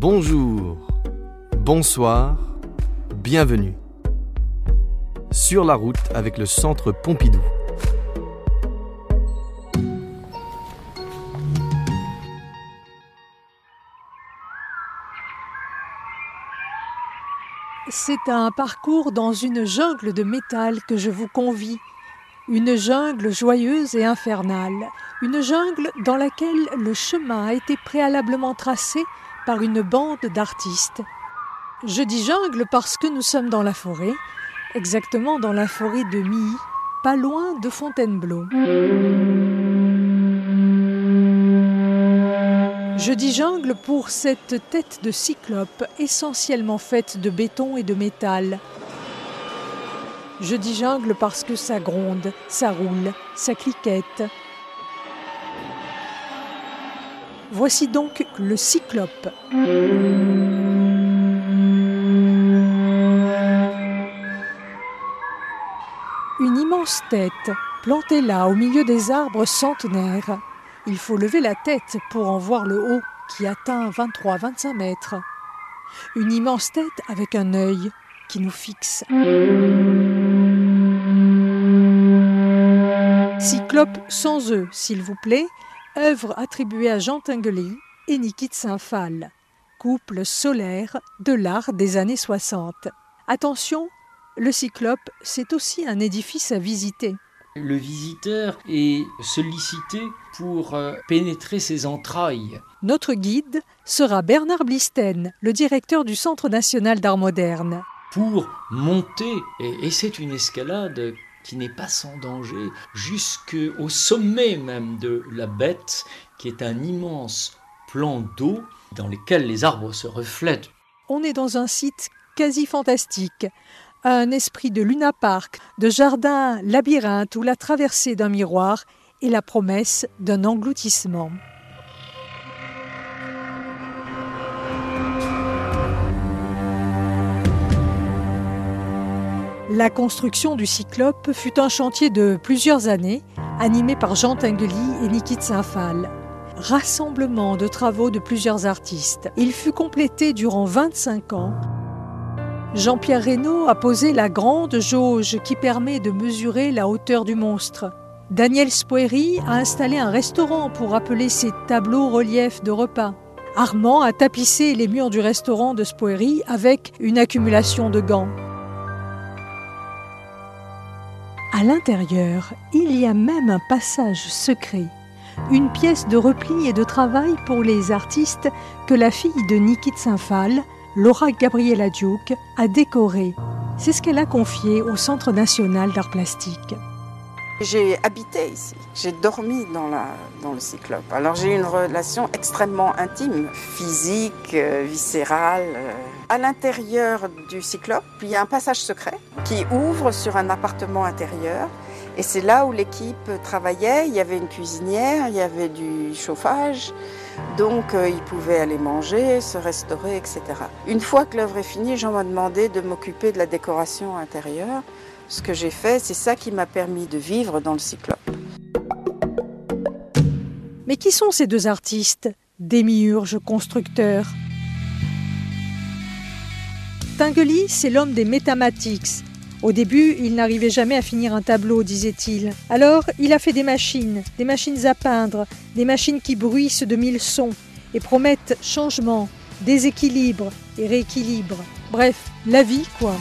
Bonjour, bonsoir, bienvenue. Sur la route avec le centre Pompidou. C'est un parcours dans une jungle de métal que je vous convie. Une jungle joyeuse et infernale. Une jungle dans laquelle le chemin a été préalablement tracé par une bande d'artistes. Je dis jungle parce que nous sommes dans la forêt, exactement dans la forêt de Milly, pas loin de Fontainebleau. Je dis jungle pour cette tête de cyclope essentiellement faite de béton et de métal. Je dis jungle parce que ça gronde, ça roule, ça cliquette, Voici donc le cyclope. Une immense tête, plantée là au milieu des arbres centenaires. Il faut lever la tête pour en voir le haut, qui atteint 23-25 mètres. Une immense tête avec un œil qui nous fixe. Cyclope sans œufs, s'il vous plaît, œuvre attribuée à Jean Tinguely et Niki Saint-Phal, couple solaire de l'art des années 60. Attention, le Cyclope, c'est aussi un édifice à visiter. Le visiteur est sollicité pour euh, pénétrer ses entrailles. Notre guide sera Bernard Blisten, le directeur du Centre national d'art moderne. Pour monter, et c'est une escalade qui n'est pas sans danger, jusqu'au sommet même de la bête, qui est un immense plan d'eau dans lequel les arbres se reflètent. On est dans un site quasi fantastique, un esprit de Luna Park, de jardin labyrinthe ou la traversée d'un miroir et la promesse d'un engloutissement. La construction du Cyclope fut un chantier de plusieurs années, animé par Jean Tinguely et Niki Saint-Phal. Rassemblement de travaux de plusieurs artistes. Il fut complété durant 25 ans. Jean-Pierre Reynaud a posé la grande jauge qui permet de mesurer la hauteur du monstre. Daniel Spoeri a installé un restaurant pour rappeler ses tableaux reliefs de repas. Armand a tapissé les murs du restaurant de Spoeri avec une accumulation de gants. À l'intérieur, il y a même un passage secret, une pièce de repli et de travail pour les artistes que la fille de Niki Saint-Phal, Laura Gabriela Duke, a décoré. C'est ce qu'elle a confié au Centre national d'art plastique. J'ai habité ici, j'ai dormi dans, la, dans le cyclope. Alors j'ai une relation extrêmement intime, physique, euh, viscérale. Euh. À l'intérieur du cyclope, il y a un passage secret qui ouvre sur un appartement intérieur. Et c'est là où l'équipe travaillait. Il y avait une cuisinière, il y avait du chauffage. Donc euh, ils pouvaient aller manger, se restaurer, etc. Une fois que l'œuvre est finie, Jean m'a demandé de m'occuper de la décoration intérieure ce que j'ai fait, c'est ça qui m'a permis de vivre dans le cyclope. Mais qui sont ces deux artistes, démiurges constructeurs Tinguely, c'est l'homme des métamatiques. Au début, il n'arrivait jamais à finir un tableau, disait-il. Alors, il a fait des machines, des machines à peindre, des machines qui bruissent de mille sons et promettent changement, déséquilibre et rééquilibre. Bref, la vie, quoi.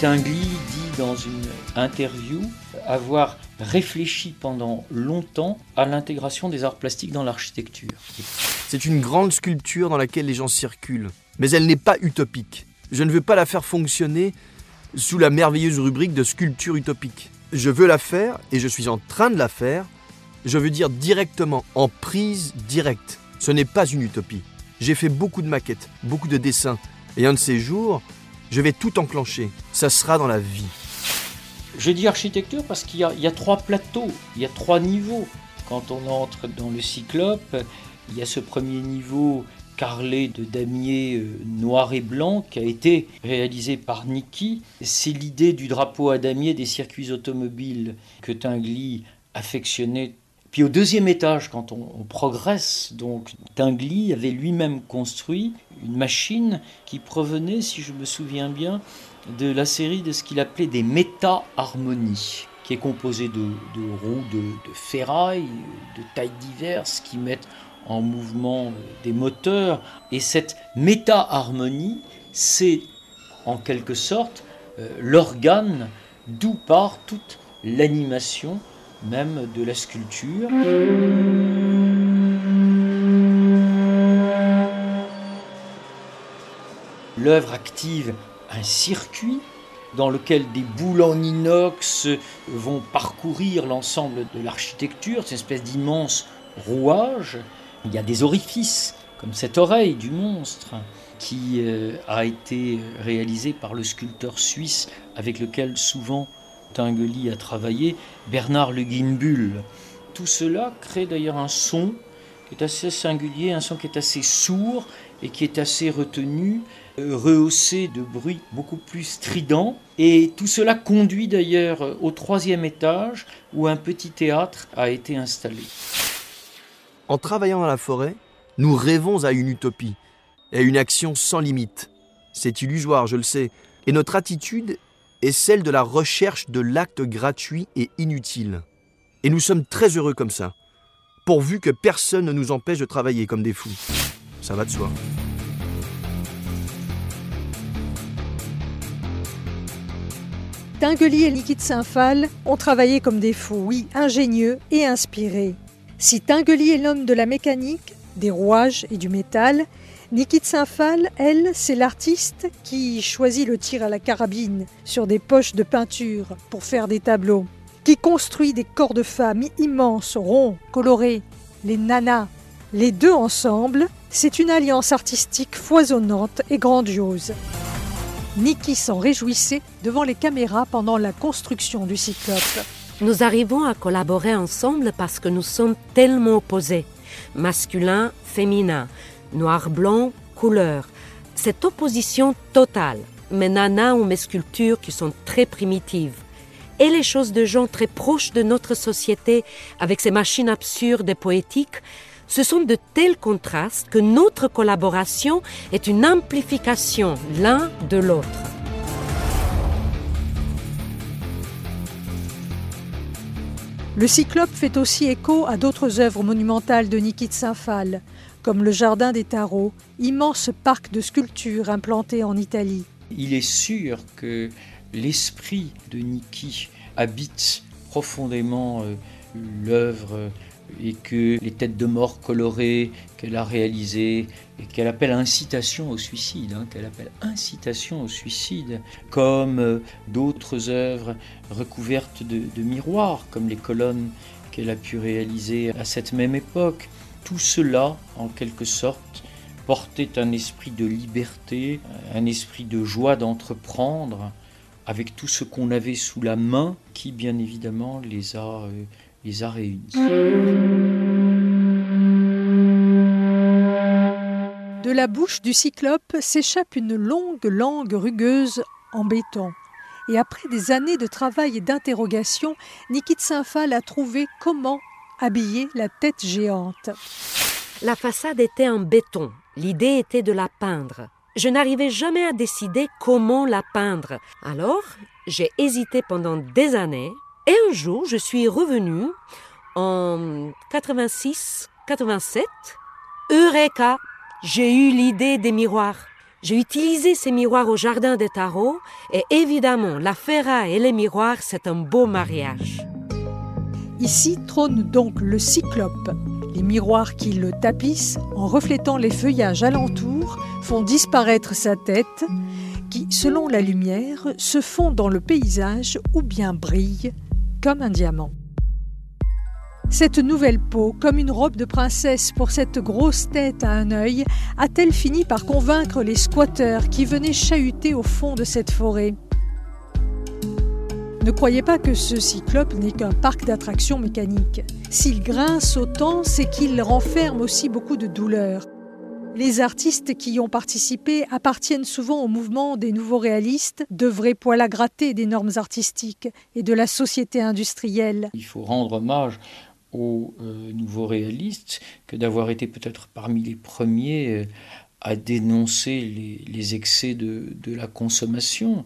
Tinguely dit dans une interview avoir réfléchi pendant longtemps à l'intégration des arts plastiques dans l'architecture. C'est une grande sculpture dans laquelle les gens circulent, mais elle n'est pas utopique. Je ne veux pas la faire fonctionner sous la merveilleuse rubrique de sculpture utopique. Je veux la faire, et je suis en train de la faire, je veux dire directement, en prise directe. Ce n'est pas une utopie. J'ai fait beaucoup de maquettes, beaucoup de dessins, et un de ces jours, je vais tout enclencher. Ça sera dans la vie. Je dis architecture parce qu'il y, a trois plateaux, il y a trois niveaux. Quand on entre dans le cyclope, il y a ce premier niveau carrelé de damier euh, noir et blanc qui a été réalisé par Niki. C'est l'idée du drapeau à damier des circuits automobiles que Tinguely affectionnait Puis au deuxième étage, quand on, progresse, donc Tinguely avait lui-même construit une machine qui provenait, si je me souviens bien, de la série de ce qu'il appelait des méta-harmonies, qui est composée de, roues de, ferraille, de tailles diverses, qui mettent en mouvement des moteurs. Et cette méta-harmonie, c'est en quelque sorte euh, l'organe d'où part toute l'animation même de la sculpture. L'œuvre active un circuit dans lequel des boules en inox vont parcourir l'ensemble de l'architecture, cette espèce d'immense rouage. Il y a des orifices, comme cette oreille du monstre, qui euh, a été réalisée par le sculpteur suisse avec lequel souvent Tinguely a travaillé, Bernard Le Guinbull. Tout cela crée d'ailleurs un son qui est assez singulier, un son qui est assez sourd et qui est assez retenu, rehaussé de bruits beaucoup plus stridents. Et tout cela conduit d'ailleurs au troisième étage où un petit théâtre a été installé. En travaillant dans la forêt, nous rêvons à une utopie à une action sans limite. C'est illusoire, je le sais, et notre attitude est celle de la recherche de l'acte gratuit et inutile. Et nous sommes très heureux comme ça, pourvu que personne ne nous empêche de travailler comme des fous. Ça va de soi. Tinguely et Liquide Saint-Phal ont travaillé comme des fous, oui, ingénieux et inspirés. Si Tinguely est l'homme de la mécanique, des rouages et du métal, Nikit Saint-Phal, elle, c'est l'artiste qui choisit le tir à la carabine sur des poches de peinture pour faire des tableaux, qui construit des corps de femmes immenses, ronds, colorés, les nanas. Les deux ensemble, c'est une alliance artistique foisonnante et grandiose. Niki s'en réjouissait devant les caméras pendant la construction du cyclope. Nous arrivons à collaborer ensemble parce que nous sommes tellement opposés, masculin, féminin, noir-blanc, couleur. Cette opposition totale mes nanas ou mes sculptures qui sont très primitives et les choses de gens très proches de notre société avec ces machines absurdes et poétiques, ce sont de tels contrastes que notre collaboration est une amplification l'un de l'autre. Le Cyclope fait aussi écho à d'autres œuvres monumentales de Nikit Saint-Phal, comme le Jardin des Tarots, immense parc de sculptures implanté en Italie. Il est sûr que l'esprit de Niki habite profondément euh, l'œuvre et que les têtes de mort colorées qu'elle a réalisées et qu'elle appelle incitation au suicide, hein, qu'elle appelle incitation au suicide, comme euh, d'autres œuvres recouvertes de, miroirs, comme les colonnes qu'elle a pu réaliser à cette même époque. Tout cela, en quelque sorte, portait un esprit de liberté, un esprit de joie d'entreprendre, avec tout ce qu'on avait sous la main, qui bien évidemment les a, euh, les a réunis. De la bouche du cyclope s'échappe une longue langue rugueuse en béton. Et après des années de travail et d'interrogation, Nikit Saint-Phal a trouvé comment habiller la tête géante. La façade était en béton. L'idée était de la peindre. Je n'arrivais jamais à décider comment la peindre. Alors, j'ai hésité pendant des années et un jour, je suis revenue en 86, 87. Eureka! J'ai eu l'idée des miroirs. J'ai utilisé ces miroirs au jardin des tarots et évidemment, la ferraille et les miroirs, c'est un beau mariage. Ici trône donc le cyclope. Les miroirs qui le tapissent, en reflétant les feuillages alentours, font disparaître sa tête, qui, selon la lumière, se fond dans le paysage ou bien brille comme un diamant. Cette nouvelle peau, comme une robe de princesse pour cette grosse tête à un œil, a-t-elle fini par convaincre les squatteurs qui venaient chahuter au fond de cette forêt? Ne croyez pas que ce cyclope n'est qu'un parc d'attractions mécaniques. S'il grince autant, c'est qu'il renferme aussi beaucoup de douleur. Les artistes qui y ont participé appartiennent souvent au mouvement des nouveaux réalistes, de vrais poils à gratter des normes artistiques et de la société industrielle. Il faut rendre hommage aux euh, nouveaux réalistes que d'avoir été peut-être parmi les premiers euh, à dénoncer les, excès de, la consommation.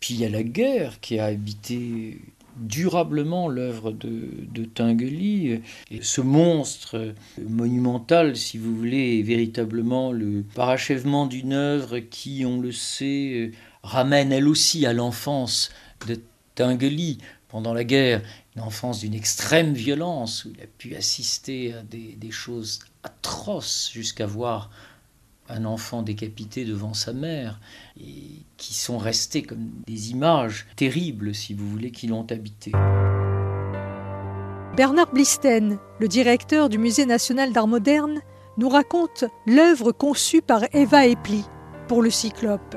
Puis il y a la guerre qui a habité durablement l'œuvre de, de Tinguely. Et ce monstre monumental, si vous voulez, est véritablement le parachèvement d'une œuvre qui, on le sait, ramène elle aussi à l'enfance de Tinguely pendant la guerre, une enfance d'une extrême violence, où il a pu assister à des, choses atroces jusqu'à voir un enfant décapité devant sa mère, et qui sont restées comme des images terribles, si vous voulez, qui l'ont habité. Bernard Blisten, le directeur du Musée national d'art moderne, nous raconte l'œuvre conçue par Eva Epli pour le Cyclope.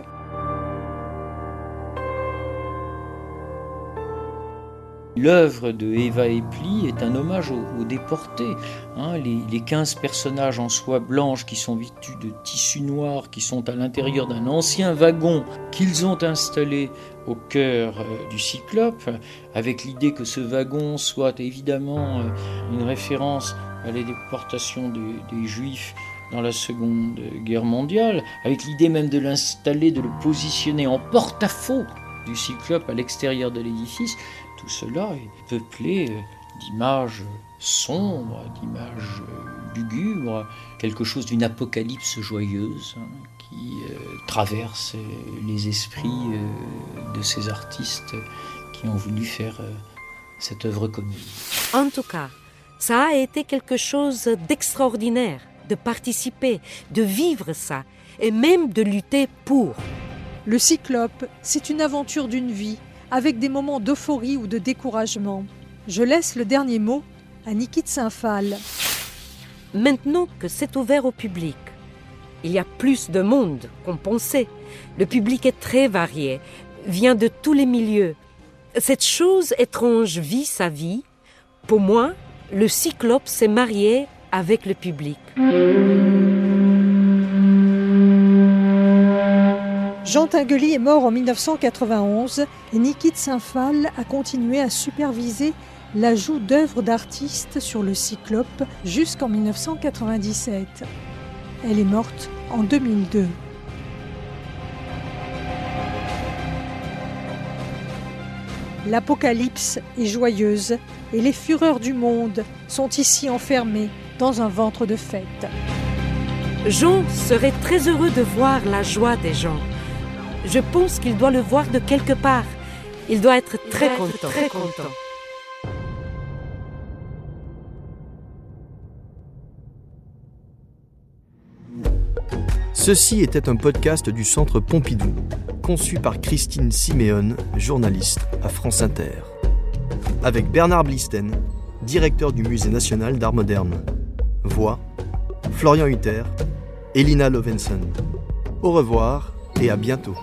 L'œuvre de Eva Epli est un hommage aux, déportés. Hein. les, les, 15 personnages en soie blanche qui sont vêtus de tissu noir, qui sont à l'intérieur d'un ancien wagon qu'ils ont installé au cœur euh, du Cyclope, avec l'idée que ce wagon soit évidemment euh, une référence à la déportation des, Juifs dans la Seconde Guerre mondiale, avec l'idée même de l'installer, de le positionner en porte-à-faux du Cyclope à l'extérieur de l'édifice, tout cela est peuplé euh, d'images sombres, d'images euh, lugubres, quelque chose d'une apocalypse joyeuse hein, qui euh, traverse les esprits de ces artistes qui ont voulu faire cette œuvre commune. En tout cas, ça a été quelque chose d'extraordinaire de participer, de vivre ça et même de lutter pour. Le cyclope, c'est une aventure d'une vie avec des moments d'euphorie ou de découragement. Je laisse le dernier mot à Nikit Saint-Phal. Maintenant que c'est ouvert au public, il y a plus de monde qu'on pensait. Le public est très varié, vient de tous les milieux. Cette chose étrange vit sa vie. Pour moi, le cyclope s'est marié avec le public. Jean Tinguely est mort en 1991 et Nikit Saint-Phal a continué à superviser l'ajout d'œuvres d'artistes sur le Cyclope jusqu'en 1997. Elle est morte en 2002. L'apocalypse est joyeuse et les fureurs du monde sont ici enfermées dans un ventre de fête. Jean serait très heureux de voir la joie des gens. Je pense qu'il doit le voir de quelque part. Il doit être très content. Très content. Ceci était un podcast du Centre Pompidou, conçu par Christine Siméon, journaliste à France Inter. Avec Bernard Blisten, directeur du Musée national d'art moderne. Voix Florian Hutter, Elina Lovenson. Au revoir et à bientôt.